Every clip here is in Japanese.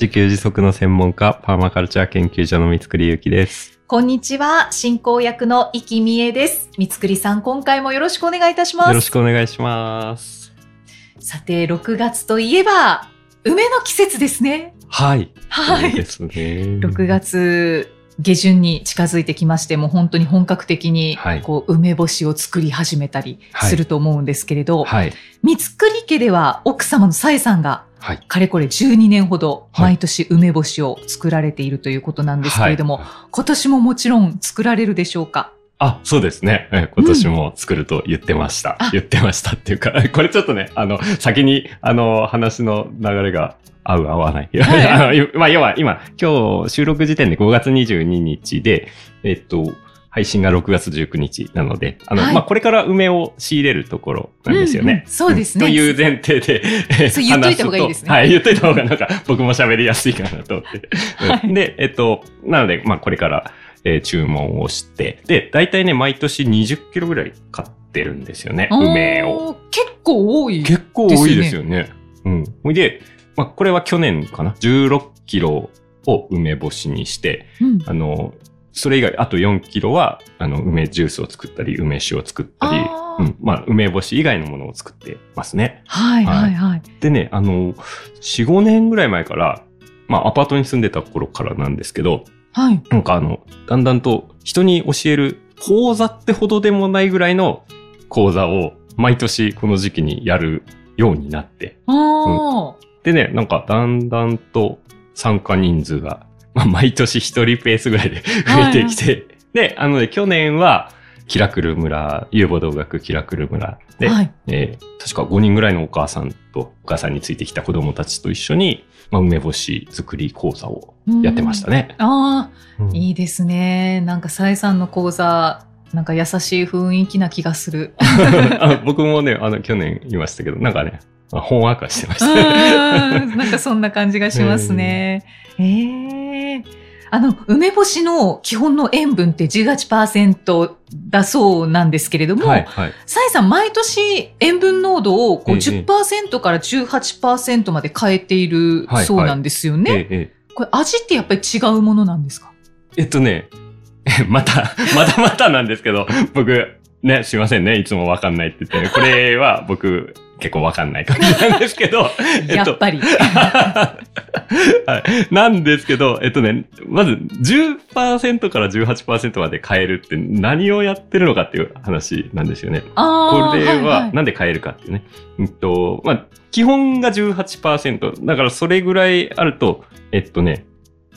自給自足の専門家、パーマカルチャー研究所の三つくりゆうきです。こんにちは、進行役の生きみえです。三つくりさん、今回もよろしくお願いいたします。よろしくお願いします。さて、6月といえば、梅の季節ですね。はい。はい。そうですね。6月下旬に近づいてきまして、もう本当に本格的にはい。こう梅干しを作り始めたりすると思うんですけれど、はい。三つくり家では奥様のさえさんがはい。かれこれ12年ほどはい。毎年梅干しを作られているということなんですけれども、はい。今年ももちろん作られるでしょうか？あ、そうですね。え今年も作ると言ってました。あ言ってましたっていうか、これちょっとね、あの、先に、あの、話の流れが合う合わない。はい まあ、要は今、今日収録時点で5月22日で、えっと、配信が6月19日なので、あの、はいまあ、これから梅を仕入れるところなんですよね。うんうんそうですねという前提で、そう言っといた方がいいですねはい、言っといた方がなんか僕も喋りやすいかなと思って。はいで、えっと、なので、まあ、これから、えー注文をして、で、大体ね、毎年20キロぐらい買ってるんですよね、梅を。結構多い。結構多いですよね。うん。ほいで、まあ、これは去年かな ?16 キロを梅干しにして、うんあの、それ以外、あと4キロは、あの、梅ジュースを作ったり、梅酒を作ったりうん。まあ、梅干し以外のものを作ってますね。はいはいはい。でね、あの、4、5年ぐらい前から、まあ、アパートに住んでた頃からなんですけど、はい。なんかあの、だんだんと人に教える講座ってほどでもないぐらいの講座を毎年この時期にやるようになって。あーでね、なんかだんだんと参加人数が、まあ、毎年一人ペースぐらいで 増えてきて、で、あのね、去年は、キラクル村、遊母道学キラクル村で、はい。えー確か5人ぐらいのお母さんとお母さんについてきた子供たちと一緒に、まあ、梅干し作り講座をやってましたね。ああ、うんいいですね。なんか、さえさんの講座、なんか優しい雰囲気な気がする。あ僕もね、あの、去年言いましたけど、なんかね、あほんわかしてましうた。んなんかそんな感じがしますね。ええあの、梅干しの基本の塩分って18%だそうなんですけれども、はい、はい。さえさん毎年塩分濃度をこうええ10%から18%まで変えているはいそうなんですよね。これ味ってやっぱり違うものなんですか？えっとね、また、また またなんですけど、僕、ね、すいませんね、いつもわかんないって言って。ね、これは僕、結構わかんない感じなんですけど、え やっぱり。はい。なんですけど、えっとね、まず10%から18%まで変えるって何をやってるのかっていう話なんですよね。これはいははいなんで変えるかっていうね。うんと、まあ、基本が18%。だからそれぐらいあると、えっとね、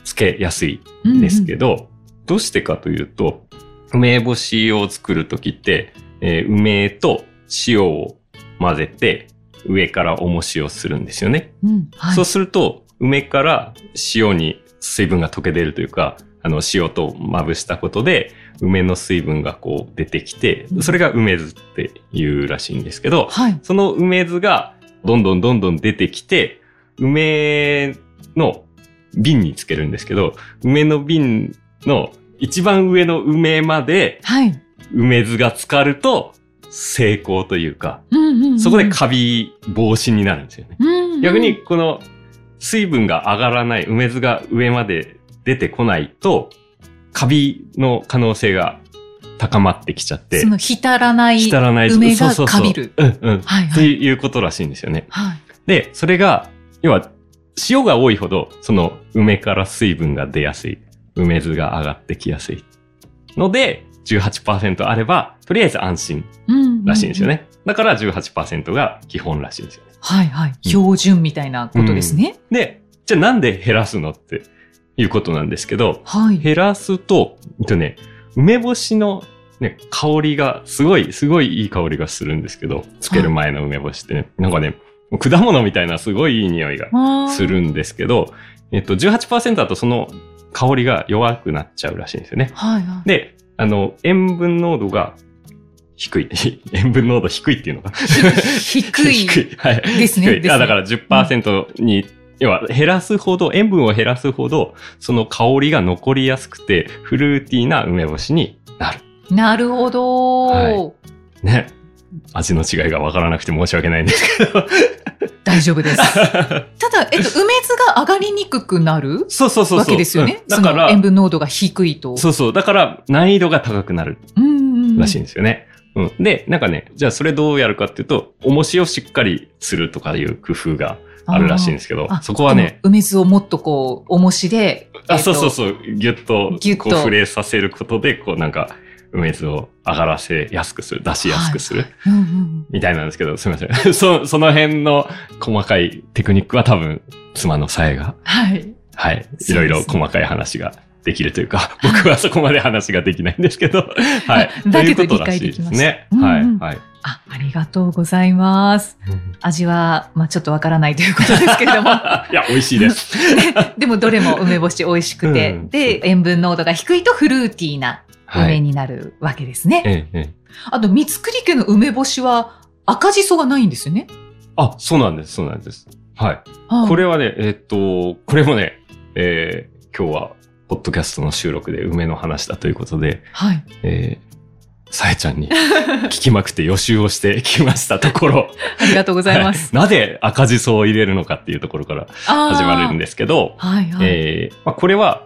つけやすいんですけど、どうしてかというと、梅干しを作るときって、えー梅と塩を混ぜて、上から重しをするんですよね。うんはいそうすると、梅から塩に水分が溶け出るというか、あの、塩とまぶしたことで、梅の水分がこう出てきて、それが梅酢っていうらしいんですけど、はい。その梅酢がどんどんどんどん出てきて、梅の瓶につけるんですけど、梅の瓶の一番上の梅まではい。梅酢が浸かると成功というか、うんうんうんそこでカビ防止になるんですよね。うんうん逆にこの水分が上がらない梅酢が上まで出てこないと、カビの可能性が高まってきちゃってそ、の浸らない浸らない梅がそうそうそうカビる。うんうん。はいはいっていうことらしいんですよね。はい。で、それが、要は、塩が多いほど、その梅から水分が出やすい。梅酢が上がってきやすい。ので、18%あれば、とりあえず安心うんらしいんですよ。ね。だから18%が基本らしいんですよね。はいはい。標準みたいなことですね。で、じゃあなんで減らすのっていうことなんですけど、はい。減らすと、えっとね、梅干しのね、香りが、すごい、すごいいい香りがするんですけど、つける前の梅干しってね、なんかね、果物みたいなすごいいい匂いがするんですけど、えっと、18%だとその香りが弱くなっちゃうらしいんですよね。はいはい。で、あの、塩分濃度が低い。塩分濃度低いっていうのが。低い 低い。はい。ですね低いあだから10%に、要は減らすほど、塩分を減らすほど、その香りが残りやすくて、フルーティーな梅干しになる。なるほど、はいね。味の違いがわからなくて申し訳ないんですけど。大丈夫です。ただ、えっと、梅酢が上がりにくくなるそうそうそう。わけですよね？うんだから、塩分濃度が低いと。そうそう。だから、難易度が高くなるらしいんですよね。うん。で、なんかね、じゃあそれどうやるかっていうと、重しをしっかりするとかいう工夫があるらしいんですけどあ、そこはね、梅酢をもっとこう、重しで。あ、えっとそうそうそう、ギュッと、ギュッとこう触れさせることで、こうなんか、梅酢を上がらせやすくする、出しやすくする、うんうんみたいなんですけど、すみません。そ、その辺の細かいテクニックは多分、妻のさえが、はい。はい、いすねろいろ細かい話ができるというか、僕はそこまで話ができないんですけど、はい。だけど理解でね。きましたはい、うんうんはい。あ、ありがとうございます。味は、まあちょっとわからないということですけれども。いや、美味しいです。でもどれも梅干し美味しくて、うんで、塩分濃度が低いとフルーティーなはい。梅になるわけですね。ええ、ええ。あと、三つ家の梅干しは赤じそがないんですよね。あ、そうなんです、そうなんです。はい。はいこれはね、えーっと、これもね、えー今日は、ポッドキャストの収録で梅の話だということで、はい。えー、さえちゃんに聞きまくって予習をしてきましたところ、ありがとうございます。はいなぜ赤じそを入れるのかっていうところから始始まるんですけど、はいはい。えーまあ、これは、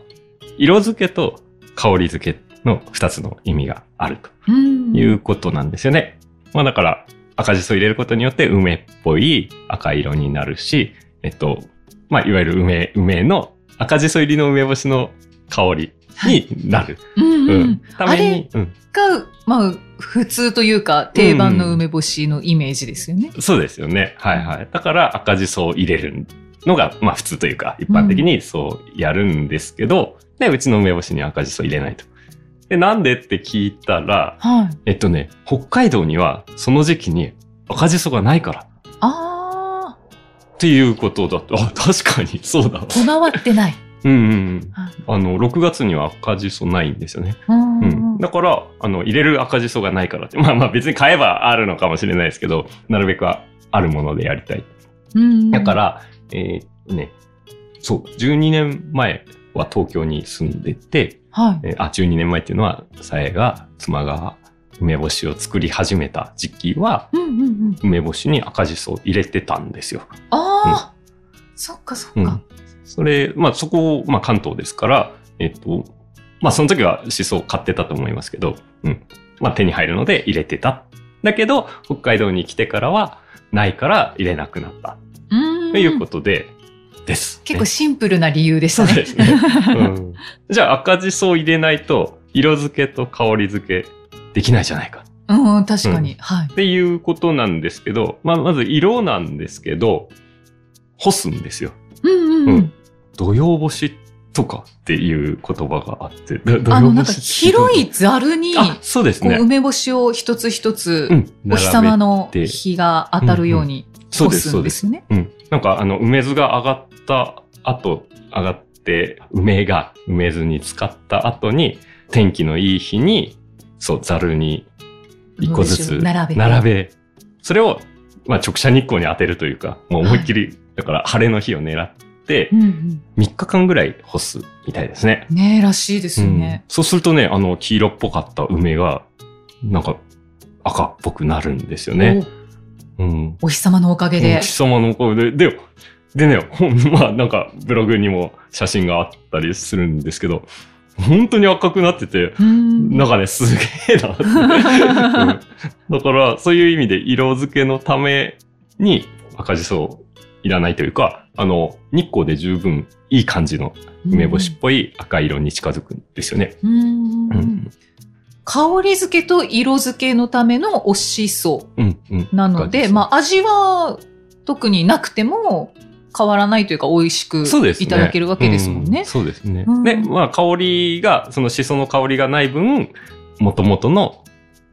色付けと香り付けの二つの意味があるとうんいうことなんですよね。まあだから、赤じそ入れることによって梅っぽい赤色になるし、えっと、まあいわゆる梅、梅の赤じそ入りの梅干しの香りになる。うんうんうん。ために、うん。が、まあ、普通というか、定番の梅干しのイメージですよね。そうですよね。はいはい。だから赤じそを入れるのが、まあ普通というか、一般的にそうやるんですけど、で、うちの梅干しに赤じそ入れないと。で、なんで？って聞いたら、はい。えっとね、北海道にはその時期に赤じそがないからあっていうことだと、あ、確かにそうだ。あ、こだわってない。うんうん。あの、6月には赤じそないんですよね。うんううんん。だから、あの、入れる赤じそがないからって。まあまあ別に買えばあるのかもしれないですけど、なるべくはあるものでやりたい。うんだから、えーね、そう、12年前は東京に住んでて、はい。えーあ、12年前っていうのは、さえが、妻が梅干しを作り始めた時期は、うんうんうん。梅干しに赤じそを入れてたんですよ。ああ、そっかそっか。うん。それ、まあそこ、まあ関東ですから、えっと、まあその時はシソを買ってたと思いますけど、うん。まあ手に入るので入れてた。だけど、北海道に来てからは、ないから入れなくなった。うんということで、です。結構シンプルな理由でしたね。そうですね。うん、じゃあ赤じそを入れないと、色付けと香り付けできないじゃないか。うん、確かに。はい。っていうことなんですけど、まあ、まず色なんですけど、干すんですよ。うんうんううんん。土曜干しとかっていう言葉があって、あの、なんか広いざるに、あ、そうですね。梅干しを一つ一つ、うん。お日様の。の日が当たるように干そうです、そうで。す。うん。なんかあの、梅酢が上がった後、上がって、梅が梅酢に浸かった後に、天気のいい日に、そう、ざるに一個ずつ並べて並べ、それを、まあ直射日光に当てるというか、もう思いっきり、だから晴れの日を狙ってう、んうん3日間ぐらい干すみたいですね。ねえ、らしいですようんね。そうするとね、あの、黄色っぽかった梅が、なんか、赤っぽくなるんですよね。うん。おお日様のおかげおで。日様のおかげで、で、でね、まあなんかブログにも写真があったりするんですけど、本当に赤くなってて、うんなんかね、すげえなって、うんだから、そういう意味で色付けのために赤じそをいらないというか、あの、日光で十分いい感じの梅干しっぽい赤色に近づくんですよね。うんうん。香り付けと色付けのためのおしそうん。うん。なので、まあ味は特になくても変わらないというか美味しく。いただけるわけですもんねう。そうですね。うんで、まあ香りが、そのシソの香りがない分、元々の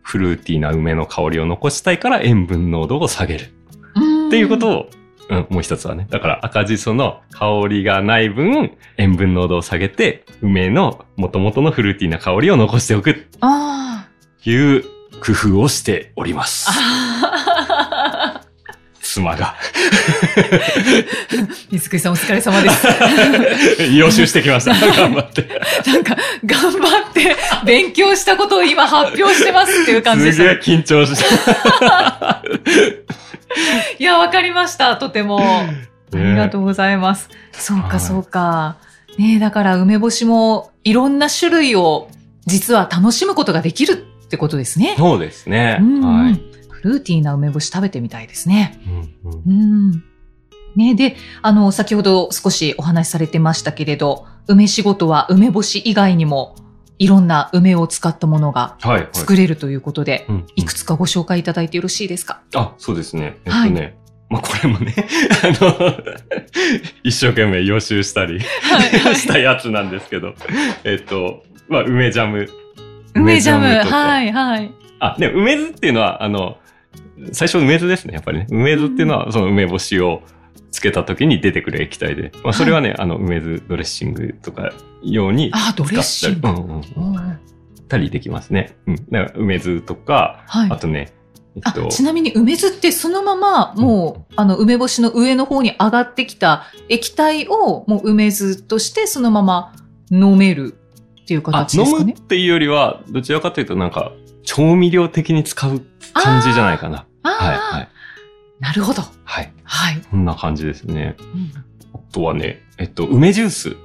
フルーティーな梅の香りを残したいから塩分濃度を下げる。っっていうことをうん、もう一つはね。だから赤じその香りがない分、塩分濃度を下げて、梅の元々のフルーティーな香りを残しておくあという工夫をしております。あ。妻が水木さんお疲れ様です。予習してきました。頑張って。なんか、頑張って勉強したことを今発表してますっていう感じですすげえ緊張した。いや、わかりました。とても。ありがとう。うございます。そうか、はいそうか。ねえだから梅干しもいろんな種類を実は楽しむことができるってことですね。そうですね。はい。フルーティーな梅干し食べてみたいですね。うんうんうん。ねで、あの、先ほど少しお話しされてましたけれど、梅仕事は梅干し以外にもいろんな梅を使ったものがはい、はい。作れるということで、うんうんいくつかご紹介いただいてよろしいですか？あ、そうですね。えっはいとね。まあ、これもね、あの、一生懸命予習したりはいしたやつなんですけど、えっと、まあ、梅ジャム。梅ジャム、はい、はい。あ、でも梅酢っていうのは、あの、最初梅酢ですね、やっぱりね。梅酢っていうのは、その梅干しをつけた時に出てくる液体で、まあ、それはね、あの、梅酢ドレッシングとか用にあ、ドレッシング。使ったり、うんうんうん、うんたりできますね。うん。だから梅酢とか、はいあ。とね、えっあと、ちなみに梅酢ってそのままもう、あの梅干しの上の方に上がってきた液体をもう梅酢としてそのまま飲めるっていうあ形ですかね飲むっ。ていうよりは、どちらかというとなんか、調味料的に使う感じじゃないかな。はい、はい。なるほど。はい。はい。こんな感じですね。うんあとはね、えっと、梅ジュース。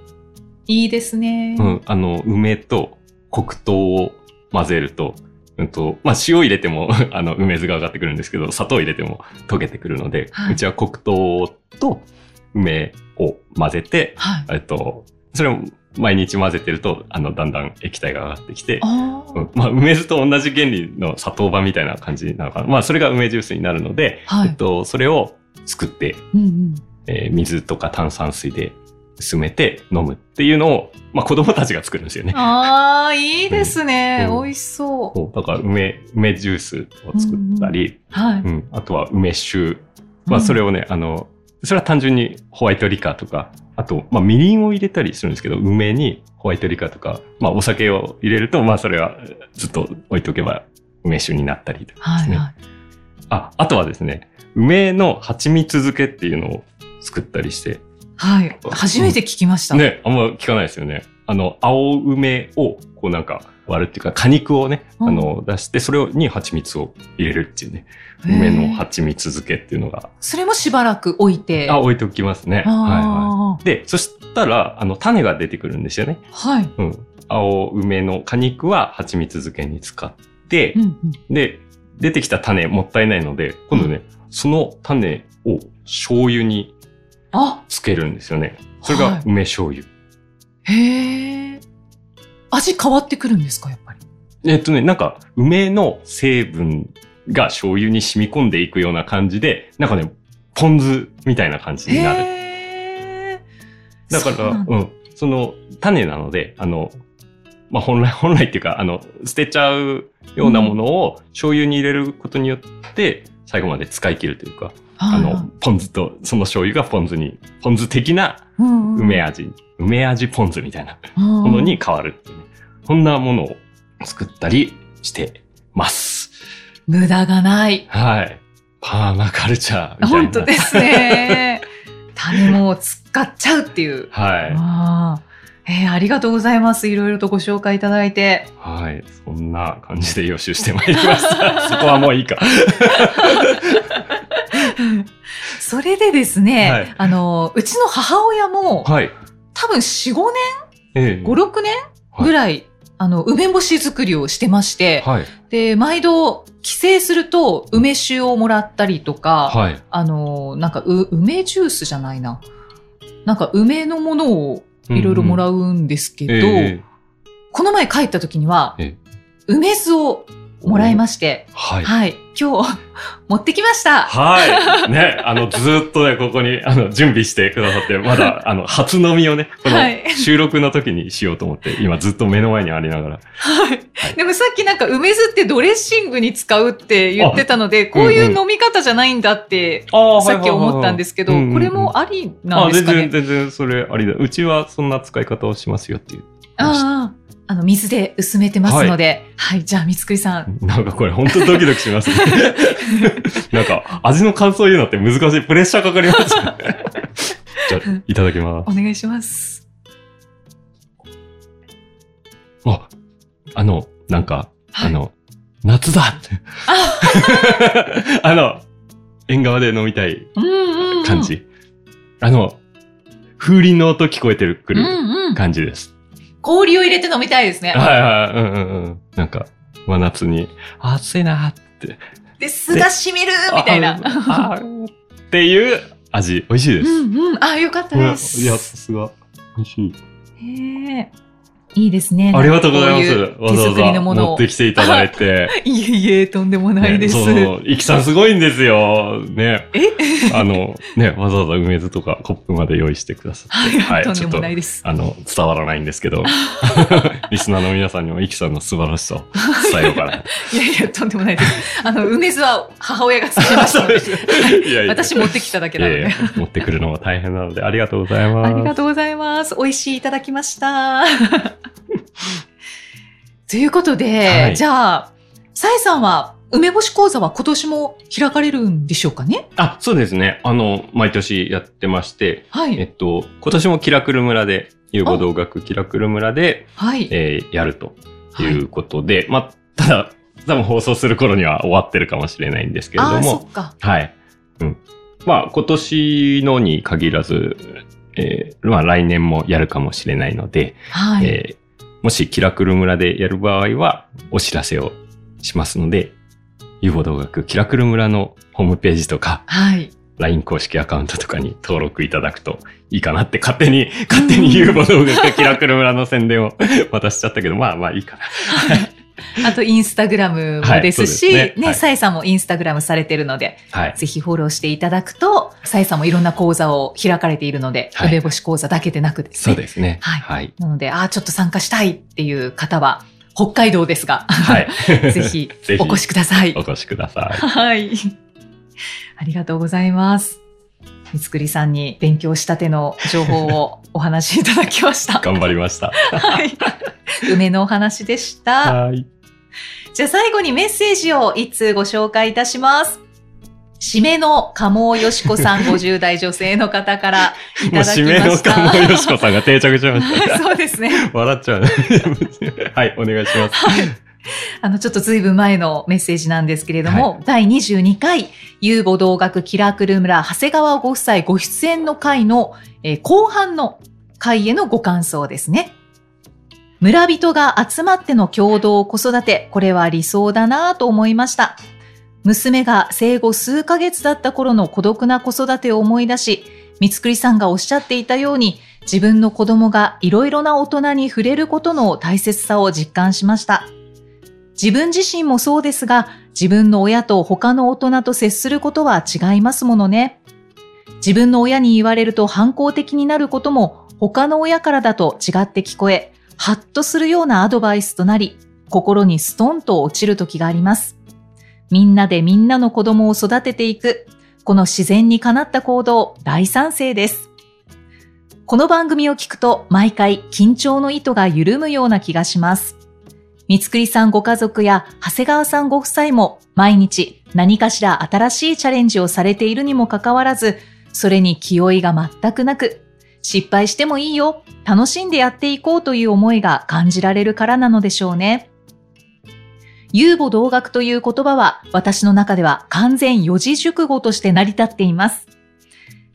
いいですね。うん、あの、梅と黒糖を混ぜると、うんと、まあ、塩入れても、あの、梅酢が上がってくるんですけど、砂糖入れても溶けてくるので、はいうちは黒糖と梅を混ぜて、はい。えっと、それを毎日混ぜてると、あの、だんだん液体が上がってきて、うんまあ、梅酢と同じ原理の砂糖版みたいな感じなのかな。まあ、それが梅ジュースになるので、はいえっと、それを作って、うんうん。えー水とか炭酸水で薄めて飲むっていうのを、まあ、子供たちが作るんですよね。ああ、いいですね。うん美味しそう。だから梅、梅ジュースを作ったり、はい。うんあとは梅酒。まあ、それをね、あの、それは単純にホワイトリカーとか、あと、まあ、みりんを入れたりするんですけど、梅にホワイトリカーとか、まあ、お酒を入れると、まあ、それはずっと置いとけば梅酒になったりとかですね。はいはい。あ、あとはですね、梅の蜂蜜漬けっていうのを作ったりして、はい。初めて聞きました。ね、あんま聞かないですよね。あの、青梅を、こうなんか割るっていうか、果肉をね、うんあの、出して、それをに蜂蜜を入れるっていうね、梅の蜂蜜漬けっていうのが、それもしばらく置いて。あ、置いておきますね。はいはあい。で、そしたら、あの、種が出てくるんですよね。ーはい。うん。青梅の果肉は蜂蜜漬けに使って、うんうんで、出てきた種もったいないので、今度ね、その種を醤油にあ、つけるんですよね。それがはい梅醤油。へえ。味変わってくるんですか、やっぱり。えっとね、なんか、梅の成分が醤油に染み込んでいくような感じで、なんかね、ポン酢みたいな感じになる。だから、うん、その種なので、あの、まあ、本来、本来っていうか、あの、捨てちゃうようなものを醤油に入れることによって、最後まで使い切るというか、あはいの、ポン酢と、その醤油がポン酢に、ポン酢的なうんうん梅味、梅味ポン酢みたいなもものに変わるっていうね。こんなものを作ったりしてます。無駄がない。はい。パーマカルチャーみたいな。本当ですね。種も使っちゃうっていう。はい。えーありがとうございます。いろいろとご紹介いただいて。はい。そんな感じで予習してまいりました。そこはもういいか。それでですね、はいあの、うちの母親も、はい。多分4、5ええ年、5、6年ぐらい、あの、梅干し作りをしてまして、はい。で、毎度、帰省すると、梅酒をもらったりとか、はい。あの、なんか、う、梅ジュースじゃないな。なんか、梅のものをいろいろもらううんですけど、ええこの前帰った時にはええ、梅酢をもらいまして、はい。はい。今日、持ってきました。はい。ね、あの、ずーっとね、ここに、あの、準備してくださって、まだ、あの、初飲みをね、このはい収録の時にしようと思って、今ずっと目の前にありながら。はい。でもさっきなんか梅酢ってドレッシングに使うって言ってたので、こういう飲み方じゃないんだって、あさっき思ったんですけど、これもありなんあ、ですかね？全然、全然、それありだ。うちはそんな使い方をしますよっていう。ああ、あの、水で薄めてますので、はい、じゃあ、三つくりさん。なんかこれ本当ドキドキしますね。なんか、味の感想言うのって難しい。プレッシャーかかりますね。じゃあ、いただきますお。願いします。あ、あの、なんか、はいあの、夏だって。あの、縁側で飲みたいうんうん、うん。感。じ。あの、風鈴の音聞こえてるくうんるうん。感じです。氷を入れて飲みたいですね。はいはい、うんうんうん。なんか、真夏に、暑いなって。で、酢が染みるみたいな。っていう味、美味しいです。うんうん。あ、よかったです。いや、さすが。美味しい。へえ。いいですね。ありがとうございます。わざわいう手作りのもざ。持ってきていただいて。いえいえ、とんでもないです。ねそうそう。イキさんすごいんですよ。ね。え？あの、ね、わざわざ梅酢とかコップまで用意してくださって。はい、とんでもないです。あの、伝わらないんですけど、リスナーの皆さんにもイキさんの素晴らしさを伝えようかな。いやいや、とんでもないです。あの、梅酢は母親が作りましたので、いやいや私持ってきただけなので。いやいや持ってくるのも大変なので、ありがとうございます。ありがとうございます。美味しいいただきました。ということで、はいじゃあ、さえさんは梅干し講座は今年も開かれるんでしょうかね？あ、そうですね。あの、毎年やってまして、はい。えっと、今年もキラクル村で、遊母道学キラクル村で、はい。えーやるということで、まあ、ただ、多分放送する頃には終わってるかもしれないんですけれああ、そども、っか。はい。うん。まあ、今年のに限らず、えーまあ、来年もやるかもしれないので、はい。えーもしキラクル村でやる場合は、お知らせをしますので、遊母道学キラクル村のホームページとか、はい。LINE 公式アカウントとかに登録いただくといいかなって勝手に、勝手に遊母道学キラクル村の宣伝を渡しちゃったけど、まあまあいいかな。あと、インスタグラムもですし、はいそうですねね、はいさえさんもインスタグラムされてるので、はい。ぜひフォローしていただくと、さえさんもいろんな講座を開かれているので、はい梅干し講座だけでなくですね。そうですね。はいはい。なので、ああ、ちょっと参加したいっていう方は、北海道ですが、はい。ぜひ ぜひお越しくださいお。越しください。はい。ありがとうございます。三つくりさんに勉強したての情報をお話しいただきました。頑張りました。はい。梅のお話でした。はい。じゃあ最後にメッセージを一通ご紹介いたします。締めの鴨尾よしこさん 50代女性の方からいただきました。鴨よしこさんが定着しました。そうですね。笑っちゃうね。はい、お願いします。あの、ちょっとずいぶん前のメッセージなんですけれども、第22回、遊母道学キラクル村長谷川ご夫妻ご出演の回の、えー後半の回へのご感想ですね。村人が集まっての共同子育て、これは理想だなぁと思いました。娘が生後数ヶ月だった頃の孤独な子育てを思い出し、三つくりさんがおっしゃっていたように、自分の子供がいろいろな大人に触れることの大切さを実感しました。自分自身もそうですが、自分の親と他の大人と接することは違いますものね。自分の親に言われると反抗的になることも他の親からだと違って聞こえ、ハッとするようなアドバイスとなり、心にストンと落ちる時があります。みんなでみんなの子供を育てていく、この自然にかなった行動、大賛成です。この番組を聞くと毎回緊張の糸が緩むような気がします。三つくりさんご家族や長谷川さんご夫妻も毎日何かしら新しいチャレンジをされているにもかかわらず、それに気負いが全くなく、失敗してもいいよ、楽しんでやっていこうという思いが感じられるからなのでしょうね。遊母同学という言葉は私の中では完全四字熟語として成り立っています。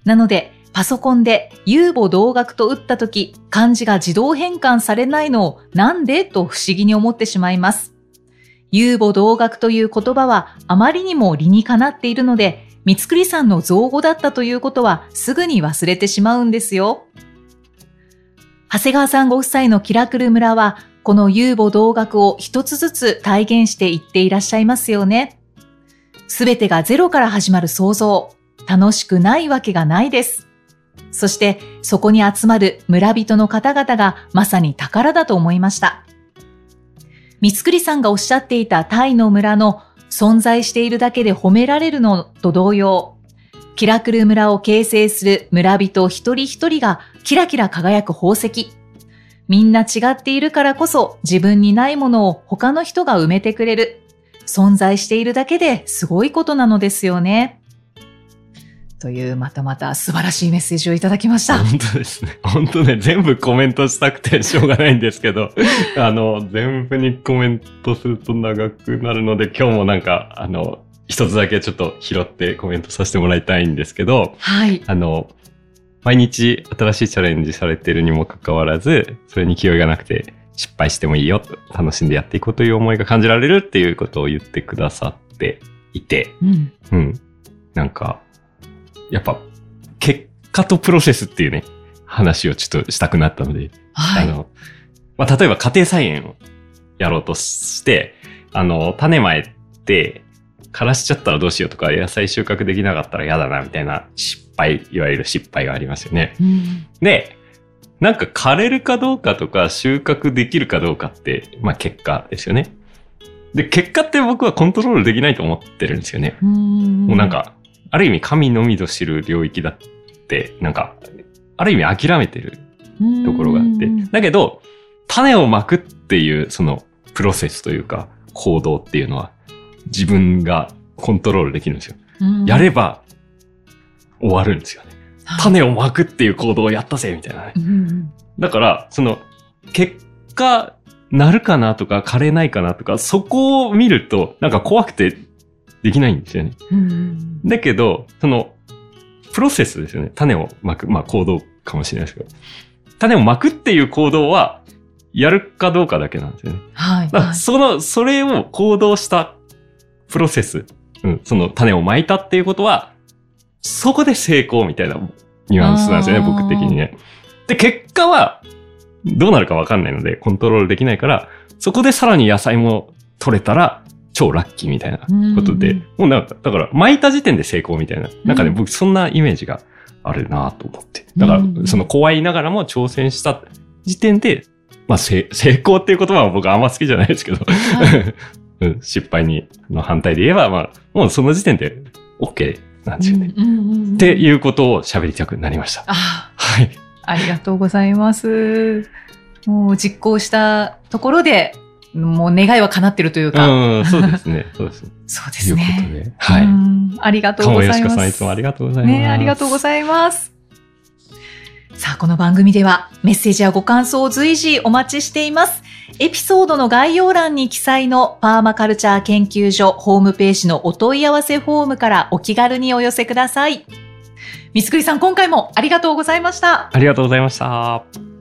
なので、パソコンで遊母同学と打ったとき、漢字が自動変換されないのをなんでと不思議に思ってしまいます。遊母同学という言葉はあまりにも理にかなっているので、三つくりさんの造語だったということはすぐに忘れてしまうんですよ。長谷川さんご夫妻のキラクル村はこの遊母同学を一つずつ体現していっていらっしゃいますよね。すべてがゼロから始まる創造。楽しくないわけがないです。そして、そこに集まる村人の方々がまさに宝だと思いました。三つくりさんがおっしゃっていたタイの村の存在しているだけで褒められるのと同様、キラクル村を形成する村人一人一人がキラキラ輝く宝石。みんな違っているからこそ自分にないものを他の人が埋めてくれる。存在しているだけですごいことなのですよね。という、またまた素晴らしいメッセージをいただきました。本当ですね。本当ね、全部コメントしたくてしょうがないんですけど、あの、全部にコメントすると長くなるので、今日もなんか、あの、一つだけちょっと拾ってコメントさせてもらいたいんですけど、はい。あの、毎日新しいチャレンジされてるにもかかわらず、それに気負いがなくて、失敗してもいいよと、楽しんでやっていこうという思いが感じられるっていうことを言ってくださっていて、うん。うん。なんか、やっぱ、結果とプロセスっていうね、話をちょっとしたくなったので、はい。あの、まあ、例えば家庭菜園をやろうとして、あの、種まいて、枯らしちゃったらどうしようとか、野菜収穫できなかったら嫌だな、みたいな失敗、いわゆる失敗がありますよね。うんで、なんか枯れるかどうかとか収穫できるかどうかって、まあ結果ですよね。で、結果って僕はコントロールできないと思ってるんですよね。うんもうなん、か、ある意味神のみぞ知る領域だって、なんか、ある意味諦めてるところがあってうん。だけど、種をまくっていう、その、プロセスというか、行動っていうのは、自分がコントロールできるんですよ。うんやれば、終わるんですよね。はい種をまくっていう行動をやったぜみたいなねう。んだから、その、結果、なるかなとか、枯れないかなとか、そこを見ると、なんか怖くてできないんですよね。うんだけど、その、プロセスですよね。種をまく、まあ行動かもしれないですけど。種をまくっていう行動は、やるかどうかだけなんですよね。はい。だからその、それを行動したプロセス、うん、その種をまいたっていうことは、そこで成功みたいなニュアンスなんですよね、僕的にね。で、結果は、どうなるかわかんないので、コントロールできないから、そこでさらに野菜も取れたら、超ラッキーみたいなことで、うんもうなんか、だから、巻いた時点で成功みたいな。なんかね、うん僕そんなイメージがあるなと思って。だからう、んその怖いながらも挑戦した時点で、まあ、成 成功っていう言葉は僕あんま好きじゃないですけど、はい うん失敗に、の反対で言えば、まあ、もうその時点で OK なんですよね。っていうことを喋りたくなりました。あはい。ありがとうございます。もう実行したところで、もう願いは叶ってるというか。うん、そうですね。そうですね。そうでというこすね。とで。はい。うんありがとう鴨ございます。よしこさんいつもありがとうございます。ねありがとうございます。さあ、この番組ではメッセージやご感想を随時お待ちしています。エピソードの概要欄に記載のパーマカルチャー研究所ホームページのお問い合わせフォームからお気軽にお寄せください。三つくりさん、今回もありがとうございました。ありがとうございました。